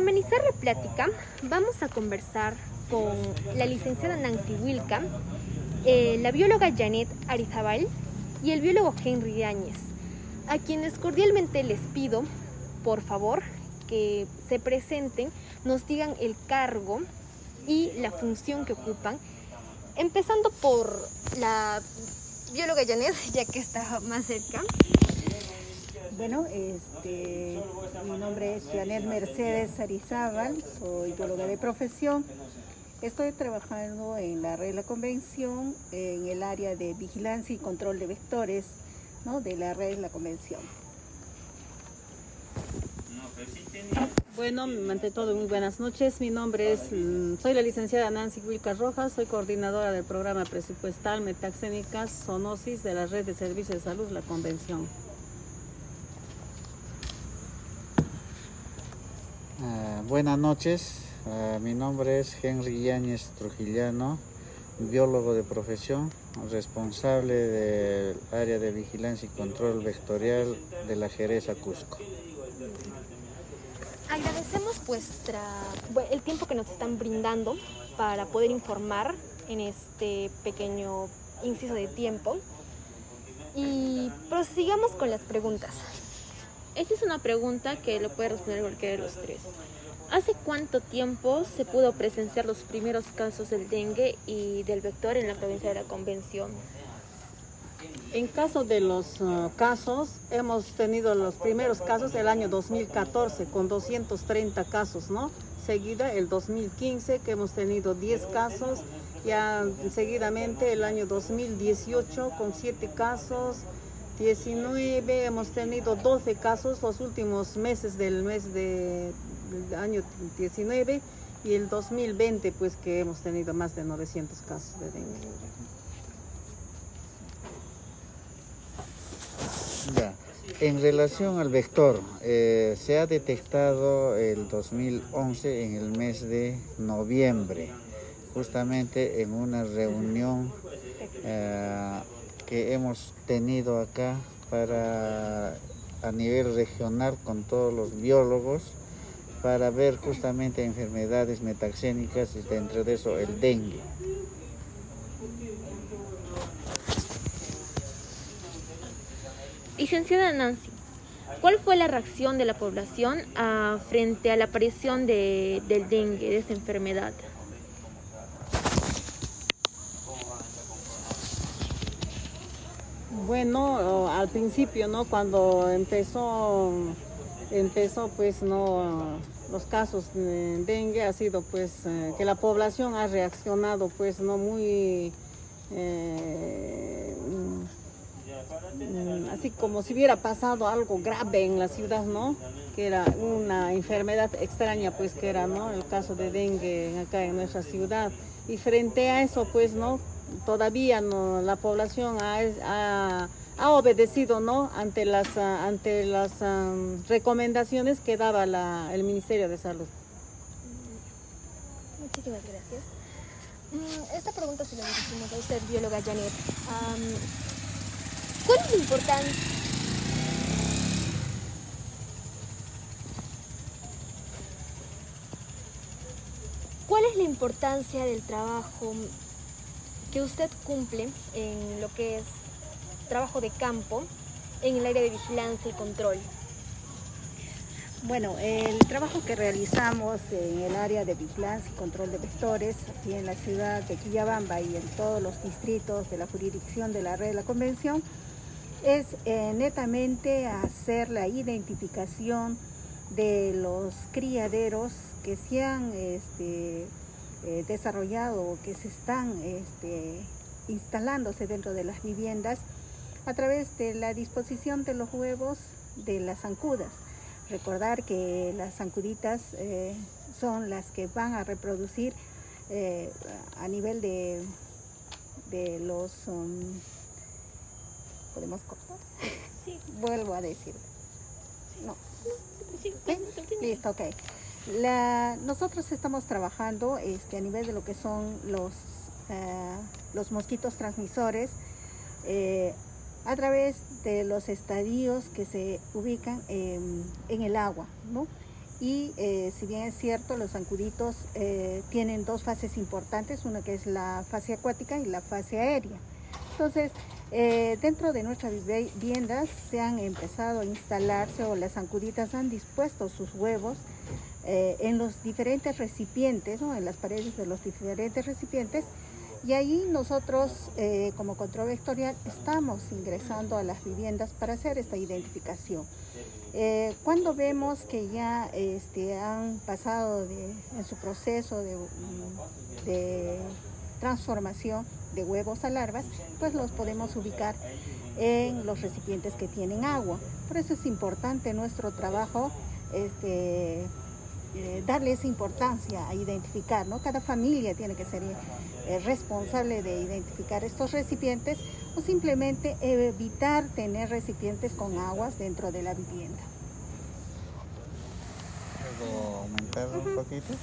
Para amenizar la plática, vamos a conversar con la licenciada Nancy Wilka, eh, la bióloga Janet Arizabal y el biólogo Henry Yáñez, a quienes cordialmente les pido, por favor, que se presenten, nos digan el cargo y la función que ocupan, empezando por la bióloga Janet, ya que está más cerca. Bueno, este, mi nombre es Janet Mercedes Arizábal, soy bióloga de profesión. Estoy trabajando en la regla convención en el área de vigilancia y control de vectores ¿no? de la red la convención. Bueno, ante todo, muy buenas noches. Mi nombre es, mm, soy la licenciada Nancy Wilca Rojas, soy coordinadora del programa presupuestal Metaxénicas Sonosis de la Red de Servicios de Salud, la Convención. Uh, buenas noches, uh, mi nombre es Henry Yáñez Trujillano, biólogo de profesión, responsable del área de vigilancia y control vectorial de la Jereza Cusco. Agradecemos vuestra, el tiempo que nos están brindando para poder informar en este pequeño inciso de tiempo. Y prosigamos con las preguntas. Esta es una pregunta que lo puede responder cualquiera de los tres. ¿Hace cuánto tiempo se pudo presenciar los primeros casos del dengue y del vector en la provincia de la Convención? En caso de los uh, casos, hemos tenido los primeros casos el año 2014 con 230 casos, ¿no? Seguida el 2015 que hemos tenido 10 casos, ya seguidamente el año 2018 con 7 casos, 19, hemos tenido 12 casos los últimos meses del mes de, del año 19 y el 2020 pues que hemos tenido más de 900 casos de dengue. Ya. En relación al vector, eh, se ha detectado el 2011 en el mes de noviembre, justamente en una reunión eh, que hemos tenido acá para a nivel regional con todos los biólogos para ver justamente enfermedades metaxénicas y dentro de eso el dengue. Licenciada Nancy, ¿cuál fue la reacción de la población a, frente a la aparición de, del dengue, de esta enfermedad? Bueno, al principio, ¿no? Cuando empezó, empezó pues, ¿no? Los casos de dengue ha sido pues eh, que la población ha reaccionado pues no muy eh, mm, así como si hubiera pasado algo grave en la ciudad, ¿no? Que era una enfermedad extraña, pues que era, ¿no? El caso de dengue acá en nuestra ciudad. Y frente a eso, pues, ¿no? todavía no, la población ha, ha, ha, obedecido ¿no? ante las, uh, ante las um, recomendaciones que daba la, el Ministerio de Salud. Muchísimas gracias. Mm, esta pregunta se la dirigimos a usted, bióloga Janet. ¿Cuál es la importancia? ¿Cuál es la importancia del trabajo que usted cumple en lo que es trabajo de campo en el área de vigilancia y control? Bueno, el trabajo que realizamos en el área de vigilancia y control de vectores aquí en la ciudad de Quillabamba y en todos los distritos de la jurisdicción de la red de la convención es eh, netamente hacer la identificación de los criaderos que se han este, eh, desarrollado o que se están este, instalándose dentro de las viviendas a través de la disposición de los huevos de las zancudas. Recordar que las zancuditas eh, son las que van a reproducir eh, a nivel de, de los... Um, ¿Podemos cortar? Sí. Vuelvo a decir. No. Sí, ¿Sí? Listo, ok. La, nosotros estamos trabajando este, a nivel de lo que son los, uh, los mosquitos transmisores eh, a través de los estadios que se ubican eh, en el agua. ¿no? y eh, si bien es cierto, los zancuditos eh, tienen dos fases importantes, una que es la fase acuática y la fase aérea. Entonces, eh, dentro de nuestras viviendas se han empezado a instalarse o las zancuditas han dispuesto sus huevos en los diferentes recipientes, en las paredes de los diferentes recipientes, y ahí nosotros como control vectorial estamos ingresando a las viviendas para hacer esta identificación. Eh, cuando vemos que ya este, han pasado en su proceso de, transformación de huevos a larvas, pues los podemos ubicar en los recipientes que tienen agua. Por eso es importante nuestro trabajo este, eh, darle esa importancia a identificar, ¿no? Cada familia tiene que ser eh, responsable de identificar estos recipientes o simplemente evitar tener recipientes con aguas dentro de la vivienda. ¿Puedo aumentar un poquito?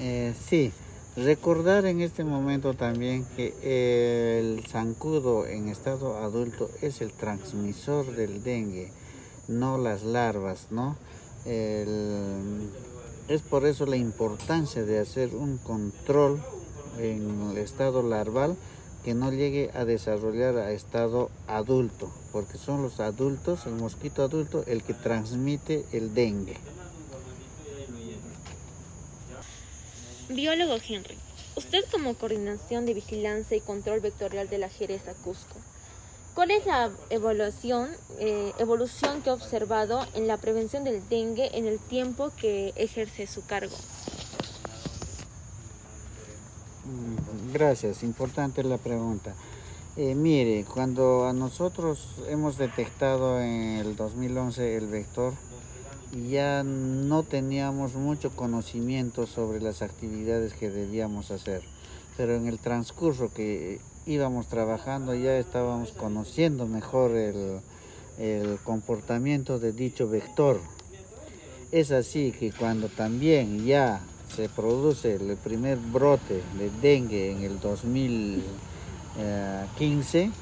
Eh, sí, recordar en este momento también que el zancudo en estado adulto es el transmisor del dengue, no las larvas, ¿no? Es por eso la importancia de hacer un control en el estado larval que no llegue a desarrollar a estado adulto, porque son los adultos, el mosquito adulto, el que transmite el dengue. Biólogo Henry, usted como coordinación de vigilancia y control vectorial de la Jereza Cusco, ¿cuál es la evaluación, eh, evolución que ha observado en la prevención del dengue en el tiempo que ejerce su cargo? Gracias, importante la pregunta. Eh, mire, cuando a nosotros hemos detectado en el 2011 el vector, ya no teníamos mucho conocimiento sobre las actividades que debíamos hacer, pero en el transcurso que íbamos trabajando ya estábamos conociendo mejor el, el comportamiento de dicho vector. Es así que cuando también ya se produce el primer brote de dengue en el 2015,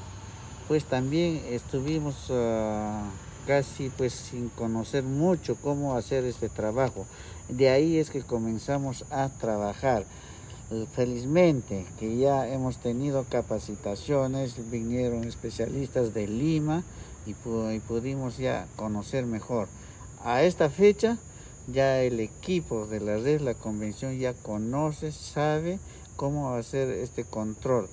pues también estuvimos ah, casi pues sin conocer mucho cómo hacer este trabajo. De ahí es que comenzamos a trabajar. Felizmente que ya hemos tenido capacitaciones, vinieron especialistas de Lima y, y pudimos ya conocer mejor. A esta fecha ya el equipo de la red, la convención ya conoce, sabe cómo hacer este control.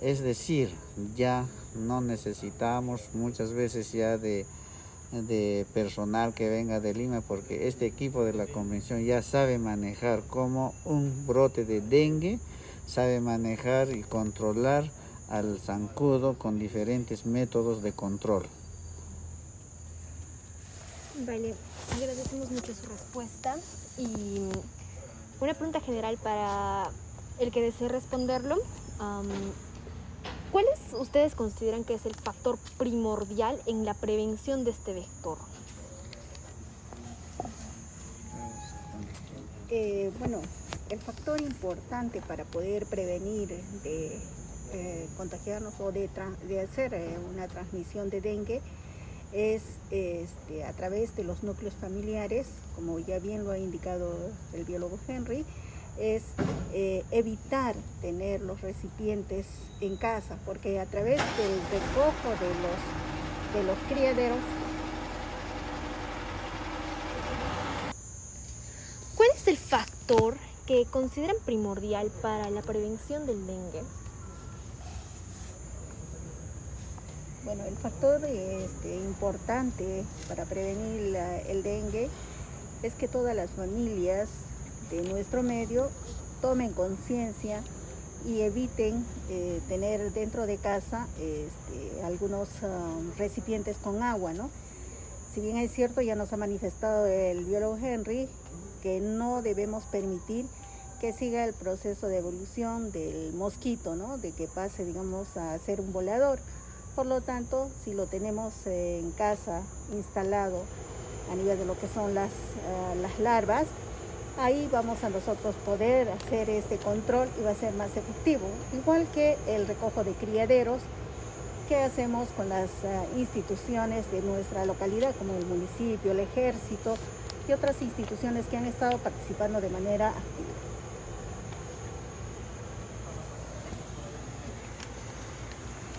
Es decir, ya no necesitamos muchas veces ya de, de personal que venga de Lima porque este equipo de la convención ya sabe manejar como un brote de dengue, sabe manejar y controlar al zancudo con diferentes métodos de control. Vale, agradecemos mucho su respuesta y una pregunta general para el que desee responderlo. ¿Cuáles ustedes consideran que es el factor primordial en la prevención de este vector? Eh, bueno, el factor importante para poder prevenir de eh, contagiarnos o de, hacer eh, una transmisión de dengue es este, a través de los núcleos familiares, como ya bien lo ha indicado el biólogo Henry, es eh, evitar tener los recipientes en casa, porque a través del recojo de los, de los criaderos ¿Cuál es el factor que consideran primordial para la prevención del dengue? Bueno, el factor este, importante para prevenir el dengue es que todas las familias de nuestro medio tomen conciencia y eviten eh, tener dentro de casa este, algunos um, recipientes con agua, ¿no? Si bien es cierto, ya nos ha manifestado el biólogo Henry que no debemos permitir que siga el proceso de evolución del mosquito, ¿no? De que pase, digamos, a ser un volador. Por lo tanto, si lo tenemos en casa instalado a nivel de lo que son las, eh, las larvas, ahí vamos a nosotros poder hacer este control y va a ser más efectivo. Igual que el recojo de criaderos que hacemos con las eh, instituciones de nuestra localidad, como el municipio, el ejército, y otras instituciones que han estado participando de manera activa.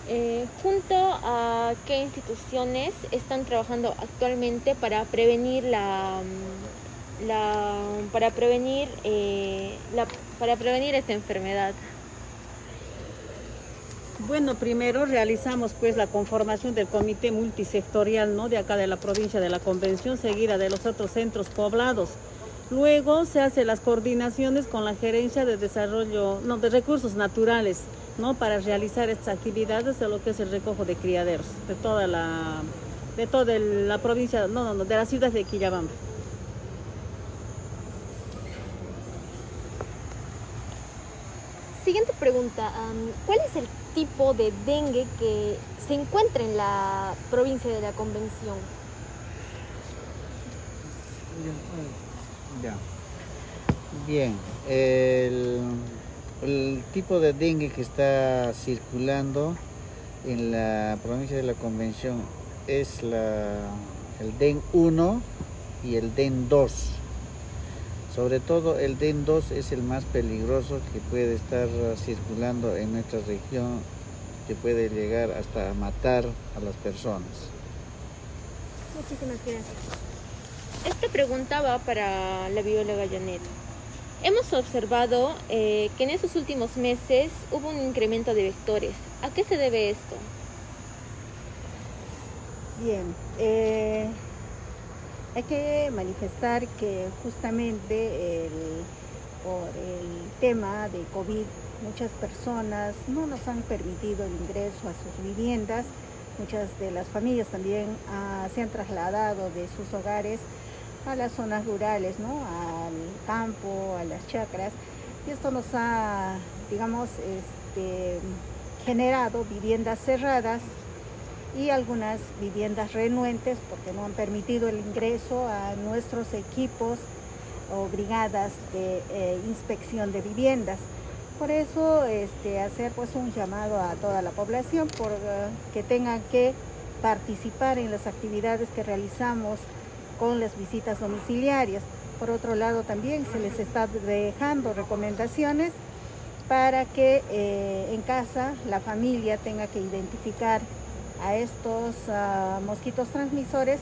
Eh, junto a qué instituciones están trabajando actualmente para prevenir la, mm, la para prevenir eh, la, para prevenir esta enfermedad. Bueno, primero realizamos pues la conformación del comité multisectorial ¿no? de acá de la provincia de la Convención, seguida de los otros centros poblados. Luego se hacen las coordinaciones con la gerencia de desarrollo, no, de recursos naturales, ¿no? Para realizar estas actividades de lo que es el recojo de criaderos de toda la, de toda la provincia, no, no, de la ciudad de Quillabamba. Siguiente pregunta, ¿cuál es el tipo de dengue que se encuentra en la provincia de la Convención? Bien, el, el, tipo de dengue que está circulando en la provincia de la Convención es la, el DEN 1 y el DEN 2. Sobre todo el DEN 2 es el más peligroso que puede estar circulando en nuestra región, que puede llegar hasta matar a las personas. Muchísimas gracias. Esta pregunta va para la bióloga Janet. Hemos observado eh, que en esos últimos meses hubo un incremento de vectores. ¿A qué se debe esto? Bien, eh, hay que manifestar que justamente el, por el tema de COVID muchas personas no nos han permitido el ingreso a sus viviendas, muchas de las familias también ah, se han trasladado de sus hogares a las zonas rurales, ¿no? al campo, a las chacras, y esto nos ha, digamos, este, generado viviendas cerradas y algunas viviendas renuentes porque no han permitido el ingreso a nuestros equipos o brigadas de eh, inspección de viviendas. Por eso este, hacer pues un llamado a toda la población por uh, que tengan que participar en las actividades que realizamos con las visitas domiciliarias. Por otro lado también se les está dejando recomendaciones para que eh, en casa la familia tenga que identificar a estos uh, mosquitos transmisores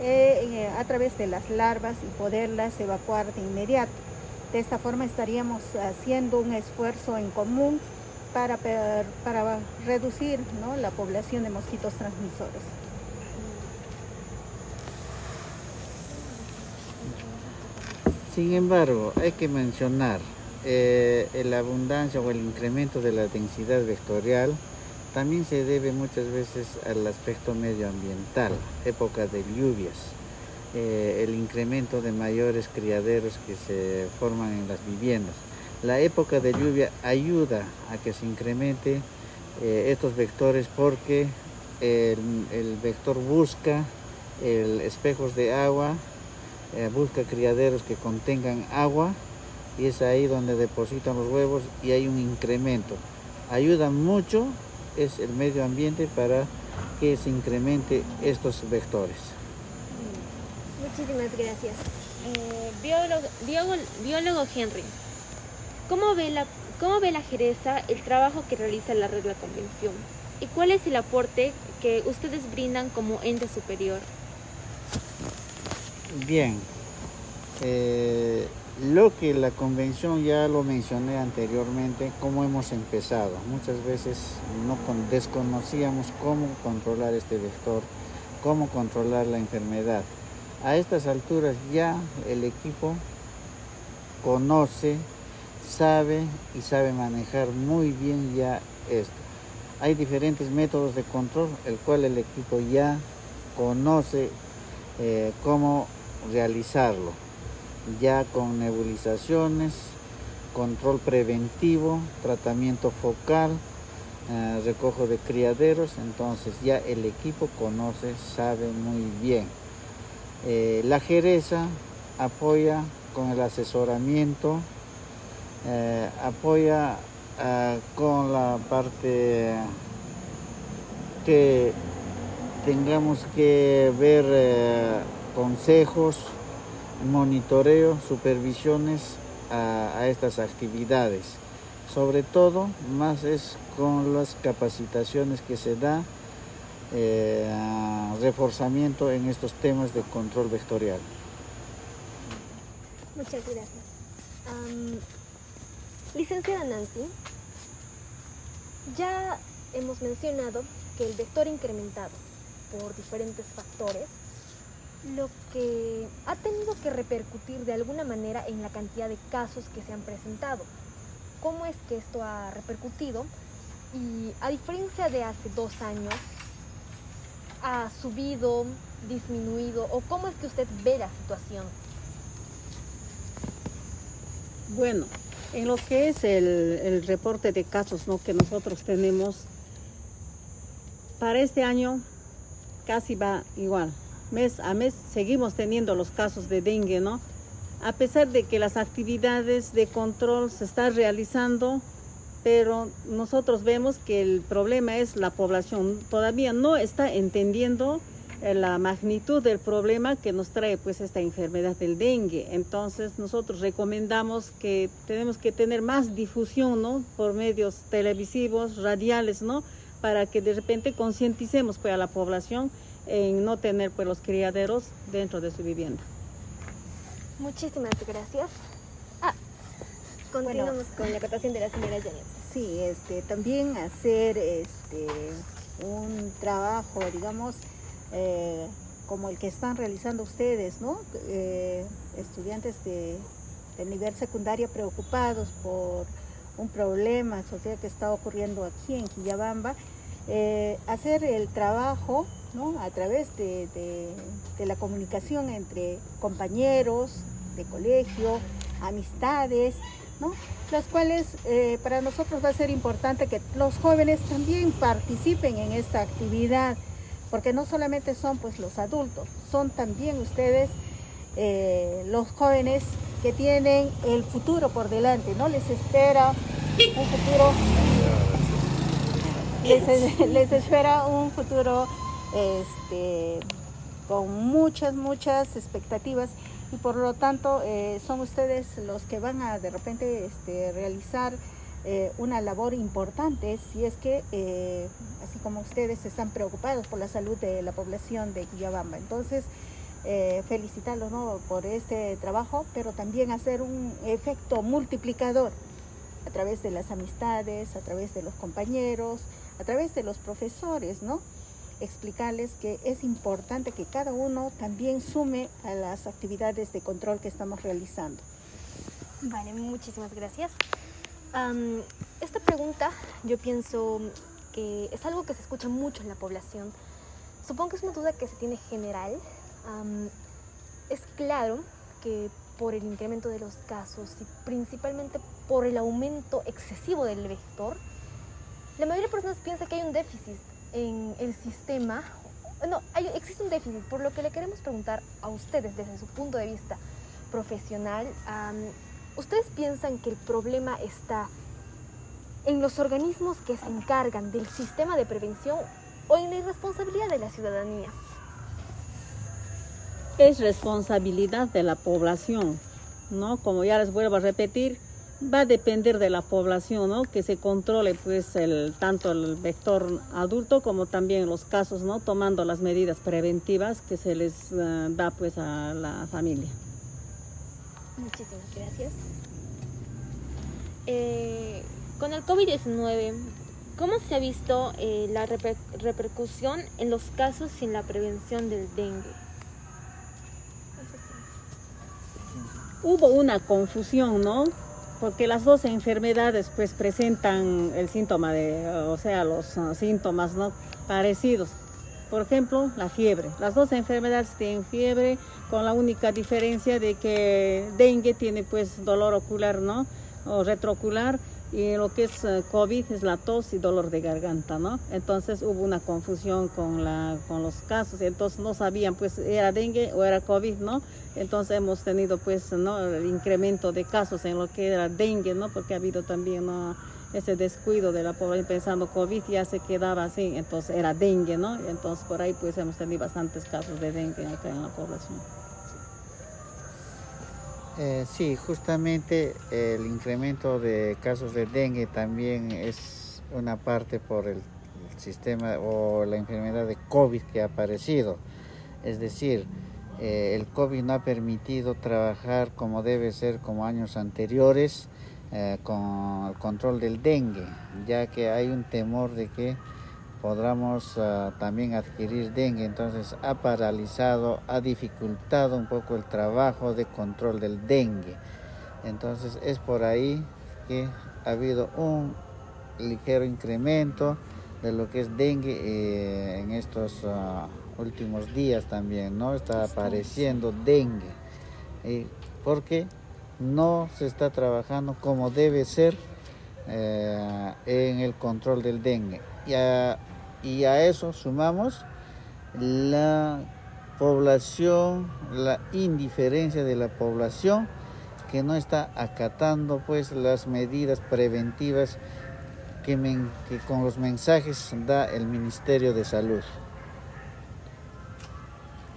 eh, a través de las larvas y poderlas evacuar de inmediato. De esta forma estaríamos haciendo un esfuerzo en común para, para reducir ¿no? la población de mosquitos transmisores. Sin embargo, hay que mencionar eh, la abundancia o el incremento de la densidad vectorial también se debe muchas veces al aspecto medioambiental, época de lluvias, eh, el incremento de mayores criaderos que se forman en las viviendas. La época de lluvia ayuda a que se incremente eh, estos vectores porque el, vector busca el espejos de agua, eh, busca criaderos que contengan agua y es ahí donde depositan los huevos y hay un incremento. Ayuda mucho es el medio ambiente para que se incremente estos vectores. Muchísimas gracias. Eh, biólogo, biólogo, biólogo, Henry, ¿cómo ve, la, ¿cómo ve la Jereza el trabajo que realiza la Red La Convención? ¿Y cuál es el aporte que ustedes brindan como ente superior? Bien, eh, lo que la convención ya lo mencioné anteriormente, cómo hemos empezado. Muchas veces no desconocíamos cómo controlar este vector, cómo controlar la enfermedad. A estas alturas ya el equipo conoce, sabe y sabe manejar muy bien ya esto. Hay diferentes métodos de control, el cual el equipo ya conoce eh, cómo realizarlo ya con nebulizaciones, control preventivo, tratamiento focal, eh, recojo de criaderos, entonces ya el equipo conoce, sabe muy bien. Eh, la Jereza apoya con el asesoramiento, eh, apoya con la parte que tengamos que ver consejos, monitoreo, supervisiones a, estas actividades. Sobre todo, más es con las capacitaciones que se da, eh, reforzamiento en estos temas de control vectorial. Muchas gracias. licenciada Nancy, ya hemos mencionado que el vector incrementado por diferentes factores, lo que ha tenido que repercutir de alguna manera en la cantidad de casos que se han presentado. ¿Cómo es que esto ha repercutido? Y a diferencia de hace dos años, ¿ha subido, disminuido o cómo es que usted ve la situación? Bueno, en lo que es el, reporte de casos ¿no? que nosotros tenemos, para este año casi va igual. Mes a mes seguimos teniendo los casos de dengue, ¿no? A pesar de que las actividades de control se están realizando, pero nosotros vemos que el problema es la población. Todavía no está entendiendo eh, la magnitud del problema que nos trae pues esta enfermedad del dengue. Entonces nosotros recomendamos que tenemos que tener más difusión, ¿no? Por medios televisivos, radiales, ¿no? para que de repente concienticemos pues, a la población en no tener pues, los criaderos dentro de su vivienda. Muchísimas gracias. Ah, continuamos con la acotación de la señora Janet. Sí, este, también hacer este, un trabajo, digamos, eh, como el que están realizando ustedes, ¿no? Eh, estudiantes de, de nivel secundario preocupados por un problema social que está ocurriendo aquí en Quillabamba, eh, hacer el trabajo a través de, la comunicación entre compañeros de colegio, amistades, las cuales eh, para nosotros va a ser importante que los jóvenes también participen en esta actividad, porque no solamente son pues los adultos, son también ustedes eh, los jóvenes que tienen el futuro por delante, ¿no? Les espera un futuro, les, espera un futuro este, con muchas, muchas expectativas y por lo tanto eh, son ustedes los que van a de repente este, realizar eh, una labor importante si es que, así como ustedes están preocupados por la salud de la población de Quillabamba. Entonces, eh, felicitarlos por este trabajo, pero también hacer un efecto multiplicador a través de las amistades, a través de los compañeros, a través de los profesores, ¿no? Explicarles que es importante que cada uno también sume a las actividades de control que estamos realizando. Vale, muchísimas gracias. esta pregunta yo pienso que es algo que se escucha mucho en la población. Supongo que es una duda que se tiene general, es claro que por el incremento de los casos y principalmente por el aumento excesivo del vector, la mayoría de personas piensa que hay un déficit en el sistema. No, existe un déficit, por lo que le queremos preguntar a ustedes desde su punto de vista profesional. ¿Ustedes piensan que el problema está en los organismos que se encargan del sistema de prevención o en la irresponsabilidad de la ciudadanía? es responsabilidad de la población, ¿no? Como ya les vuelvo a repetir, va a depender de la población, ¿no? Que se controle pues el, tanto el vector adulto como también los casos, ¿no? Tomando las medidas preventivas que se les eh, da pues a la familia. Muchísimas gracias. Eh, con el COVID-19, ¿cómo se ha visto eh, la repercusión en los casos sin la prevención del dengue? hubo una confusión, ¿no? Porque las dos enfermedades pues presentan el síntoma de, o sea, los uh, síntomas ¿no? parecidos. Por ejemplo, la fiebre. Las dos enfermedades tienen fiebre con la única diferencia de que dengue tiene pues dolor ocular, ¿no? O retroocular y lo que es eh, COVID es la tos y dolor de garganta, ¿no? Entonces hubo una confusión con, la, con los casos, entonces no sabían pues era dengue o era COVID, ¿no? Entonces hemos tenido pues, ¿no? El incremento de casos en lo que era dengue, ¿no? Porque ha habido también, Ese descuido de la población pensando COVID ya se quedaba así, entonces era dengue, ¿no? Entonces por ahí pues hemos tenido bastantes casos de dengue acá en la población. Eh, sí, justamente el incremento de casos de dengue también es una parte por el sistema o la enfermedad de COVID que ha aparecido. Es decir, eh, el COVID no ha permitido trabajar como debe ser como años anteriores eh, con el control del dengue, ya que hay un temor de que podamos ah, también adquirir dengue. Entonces ha paralizado, ha dificultado un poco el trabajo de control del dengue. Entonces es por ahí que ha habido un ligero incremento de lo que es dengue eh, en estos ah, últimos días también, ¿no? Está apareciendo dengue. porque no se está trabajando como debe ser eh, en el control del dengue. Y a, y a eso sumamos la población, la indiferencia de la población que no está acatando pues las medidas preventivas que, que con los mensajes da el Ministerio de Salud.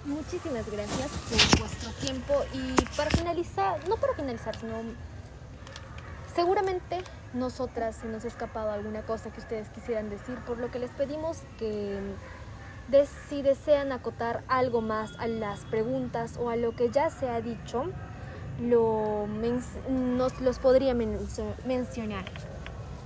Muchísimas gracias por vuestro tiempo y para finalizar, no para finalizar, sino seguramente nosotras se nos ha escapado alguna cosa que ustedes quisieran decir, por lo que les pedimos que si desean acotar algo más a las preguntas o a lo que ya se ha dicho, lo nos los podría mencionar.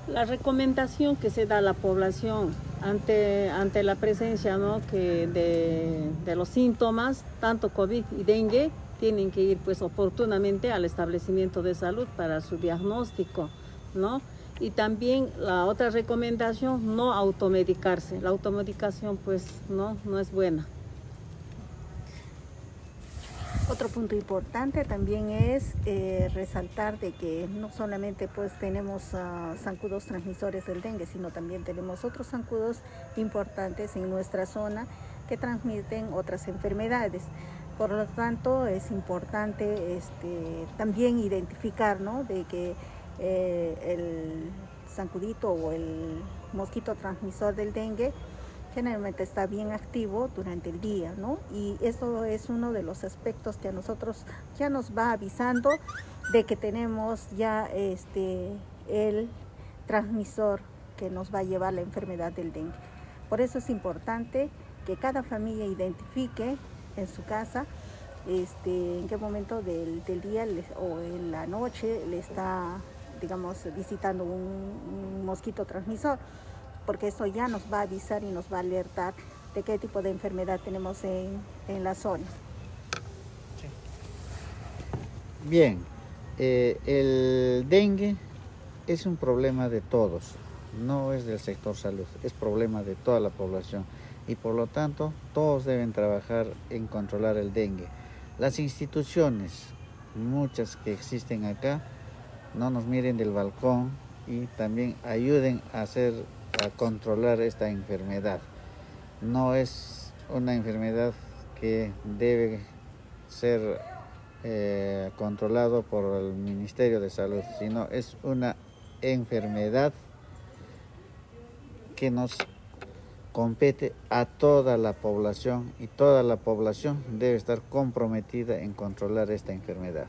La recomendación que se da a la población ante, ante la presencia ¿no? que de, de los síntomas, tanto COVID y dengue, tienen que ir pues oportunamente al establecimiento de salud para su diagnóstico, ¿no? Y también la otra recomendación, no automedicarse. La automedicación pues no, no es buena. Otro punto importante también es eh, resaltar de que no solamente pues tenemos uh, zancudos transmisores del dengue, sino también tenemos otros zancudos importantes en nuestra zona que transmiten otras enfermedades. Por lo tanto, es importante este, también identificar ¿no? de que eh, el zancudito o el mosquito transmisor del dengue generalmente está bien activo durante el día, ¿no? Y eso es uno de los aspectos que a nosotros ya nos va avisando de que tenemos ya este, el transmisor que nos va a llevar la enfermedad del dengue. Por eso es importante que cada familia identifique en su casa este, en qué momento del, día o en la noche le está, digamos, visitando un, mosquito transmisor, porque eso ya nos va a avisar y nos va a alertar de qué tipo de enfermedad tenemos en, la zona. Bien, eh, el dengue es un problema de todos, no es del sector salud, es problema de toda la población y por lo tanto todos deben trabajar en controlar el dengue. Las instituciones, muchas que existen acá, no nos miren del balcón y también ayuden a hacer a controlar esta enfermedad. No es una enfermedad que debe ser eh, controlado por el Ministerio de Salud, sino es una enfermedad que nos compete a toda la población y toda la población debe estar comprometida en controlar esta enfermedad.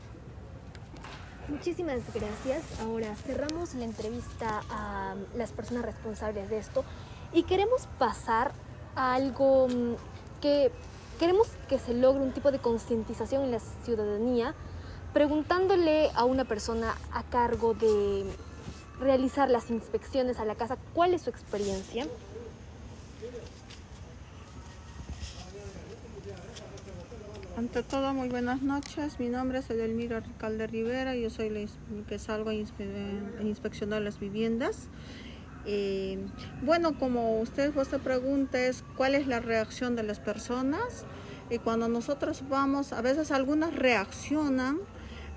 Muchísimas gracias. Ahora cerramos la entrevista a las personas responsables de esto y queremos pasar a algo mm, que queremos que se logre un tipo de concientización en la ciudadanía, preguntándole a una persona a cargo de realizar las inspecciones a la casa cuál es su experiencia. Ante todo, muy buenas noches. Mi nombre es Edelmira Ricalde Rivera. Yo soy la que salgo a, inspeccionar las viviendas. Eh, bueno, como usted vuestra pregunta es cuál es la reacción de las personas. Y cuando nosotros vamos, a veces algunas reaccionan,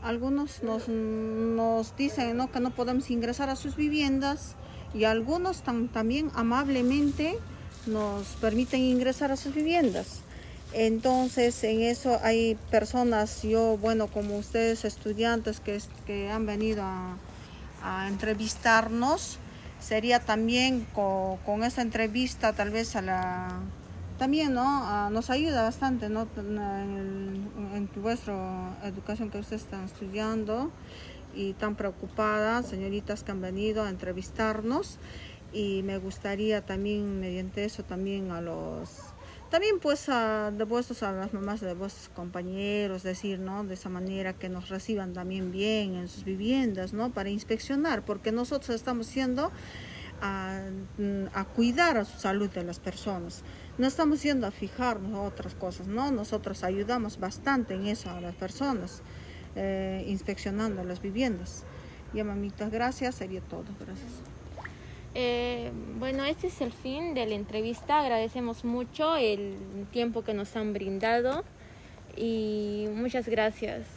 algunos nos, nos dicen ¿no? que no podemos ingresar a sus viviendas y algunos también amablemente nos permiten ingresar a sus viviendas. Entonces, en eso hay personas, yo, bueno, como ustedes estudiantes que, que han venido a, entrevistarnos, sería también con, esa entrevista tal vez a la, también ¿no? Ah, nos ayuda bastante ¿no? en, en vuestra educación que ustedes están estudiando y tan preocupadas, señoritas que han venido a entrevistarnos y me gustaría también mediante eso también a los también pues a, de vuestros a las mamás de vuestros compañeros decir no de esa manera que nos reciban también bien en sus viviendas no para inspeccionar porque nosotros estamos siendo a, a cuidar a su salud de las personas. No estamos yendo a fijarnos a otras cosas no nosotros ayudamos bastante en eso a las personas eh, inspeccionando las viviendas. Ya mamitas gracias sería todo. Gracias eh, bueno, este es el fin de la entrevista. Agradecemos mucho el tiempo que nos han brindado y muchas gracias.